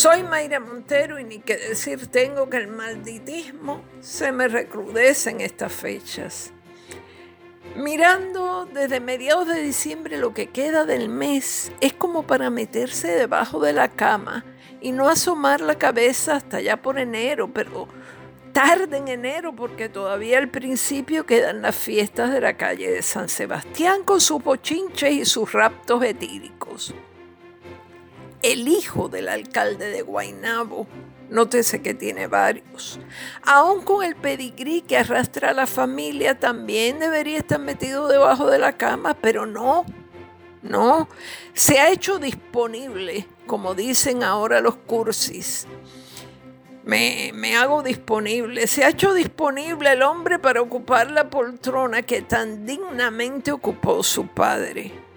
Soy Mayra Montero y ni que decir tengo que el malditismo se me recrudece en estas fechas. Mirando desde mediados de diciembre lo que queda del mes, es como para meterse debajo de la cama y no asomar la cabeza hasta ya por enero, pero tarde en enero porque todavía al principio quedan las fiestas de la calle de San Sebastián con sus bochinches y sus raptos etíricos el hijo del alcalde de Guaynabo. Nótese que tiene varios. Aún con el pedigrí que arrastra a la familia, también debería estar metido debajo de la cama, pero no, no. Se ha hecho disponible, como dicen ahora los cursis. Me, me, hago disponible. Se ha hecho disponible el hombre para ocupar la poltrona que tan dignamente ocupó su padre.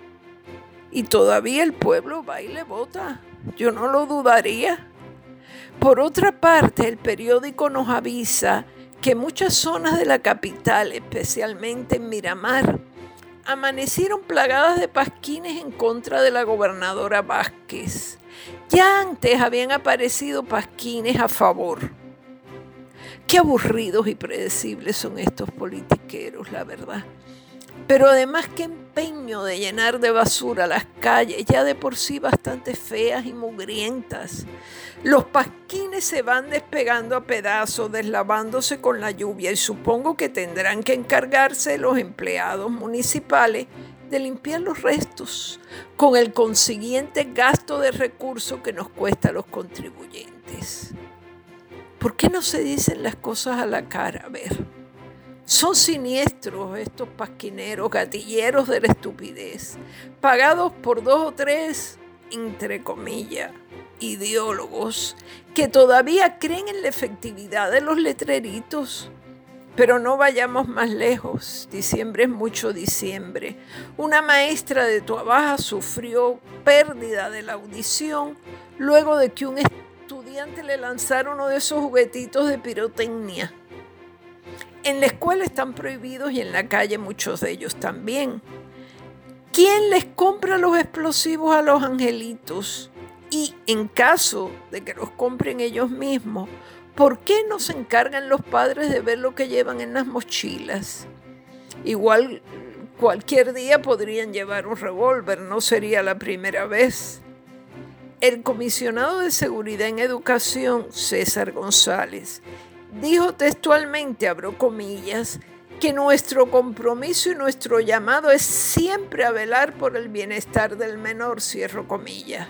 Y todavía el pueblo va y le vota. Yo no lo dudaría. Por otra parte, el periódico nos avisa que muchas zonas de la capital, especialmente en Miramar, amanecieron plagadas de pasquines en contra de la gobernadora Vázquez. Ya antes habían aparecido pasquines a favor. Qué aburridos y predecibles son estos politiqueros, la verdad. Pero además qué empeño de llenar de basura las calles, ya de por sí bastante feas y mugrientas. Los pasquines se van despegando a pedazos, deslavándose con la lluvia y supongo que tendrán que encargarse los empleados municipales de limpiar los restos, con el consiguiente gasto de recursos que nos cuesta a los contribuyentes. ¿Por qué no se dicen las cosas a la cara? A ver. Son siniestros estos pasquineros, gatilleros de la estupidez, pagados por dos o tres, entre comillas, ideólogos que todavía creen en la efectividad de los letreritos. Pero no vayamos más lejos. Diciembre es mucho diciembre. Una maestra de Tuabaja sufrió pérdida de la audición luego de que un estudiante le lanzara uno de esos juguetitos de pirotecnia en la escuela están prohibidos y en la calle muchos de ellos también. ¿Quién les compra los explosivos a los angelitos? Y en caso de que los compren ellos mismos, ¿por qué no se encargan los padres de ver lo que llevan en las mochilas? Igual cualquier día podrían llevar un revólver, no sería la primera vez. El comisionado de Seguridad en Educación, César González, dijo textualmente, abro comillas, que nuestro compromiso y nuestro llamado es siempre a velar por el bienestar del menor, cierro comillas.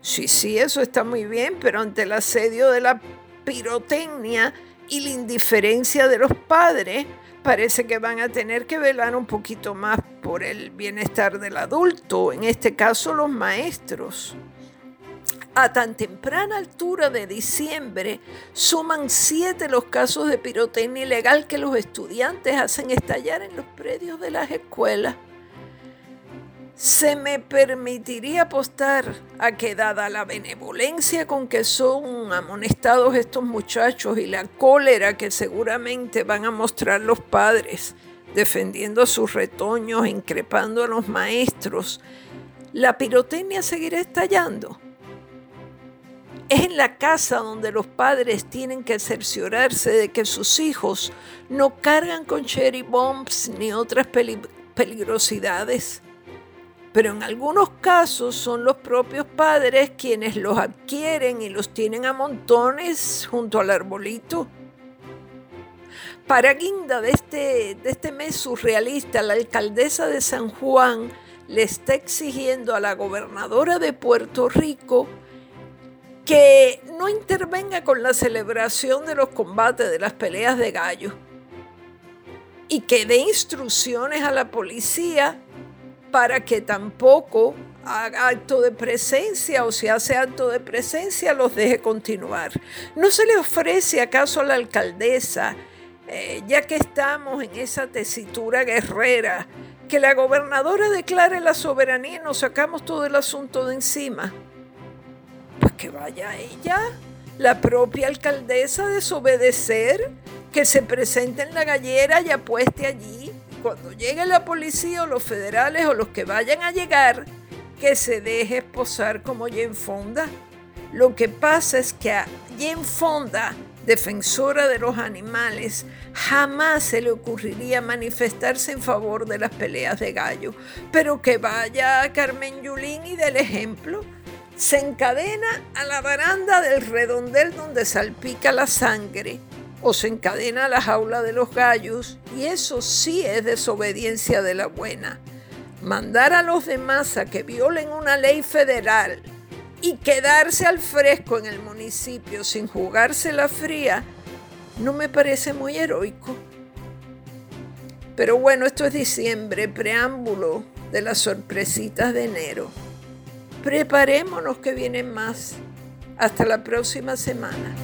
Sí, sí, eso está muy bien, pero ante el asedio de la pirotecnia y la indiferencia de los padres, parece que van a tener que velar un poquito más por el bienestar del adulto, en este caso los maestros a tan temprana altura de diciembre, suman siete los casos de pirotecnia ilegal que los estudiantes hacen estallar en los predios de las escuelas. Se me permitiría apostar a que dada la benevolencia con que son amonestados estos muchachos y la cólera que seguramente van a mostrar los padres, defendiendo a sus retoños, increpando a los maestros, la pirotecnia seguirá estallando es en la casa donde los padres tienen que cerciorarse de que sus hijos no cargan con cherry bombs ni otras peligrosidades. Pero en algunos casos son los propios padres quienes los adquieren y los tienen a montones junto al arbolito. Para guinda de este, de este mes surrealista, la alcaldesa de San Juan le está exigiendo a la gobernadora de Puerto Rico que no intervenga con la celebración de los combates, de las peleas de gallo, y que dé instrucciones a la policía para que tampoco haga acto de presencia o si hace acto de presencia los deje continuar. ¿No se le ofrece acaso a la alcaldesa, eh, ya que estamos en esa tesitura guerrera, que la gobernadora declare la soberanía y nos sacamos todo el asunto de encima? Que vaya ella, la propia alcaldesa, desobedecer, que se presente en la gallera y apueste allí. Cuando llegue la policía o los federales o los que vayan a llegar, que se deje esposar como en Fonda. Lo que pasa es que a Jane Fonda, defensora de los animales, jamás se le ocurriría manifestarse en favor de las peleas de gallo. Pero que vaya a Carmen Yulín y del ejemplo. Se encadena a la baranda del redondel donde salpica la sangre o se encadena a la jaula de los gallos y eso sí es desobediencia de la buena. Mandar a los demás a que violen una ley federal y quedarse al fresco en el municipio sin jugarse la fría no me parece muy heroico. Pero bueno, esto es diciembre, preámbulo de las sorpresitas de enero. Preparémonos que vienen más. Hasta la próxima semana.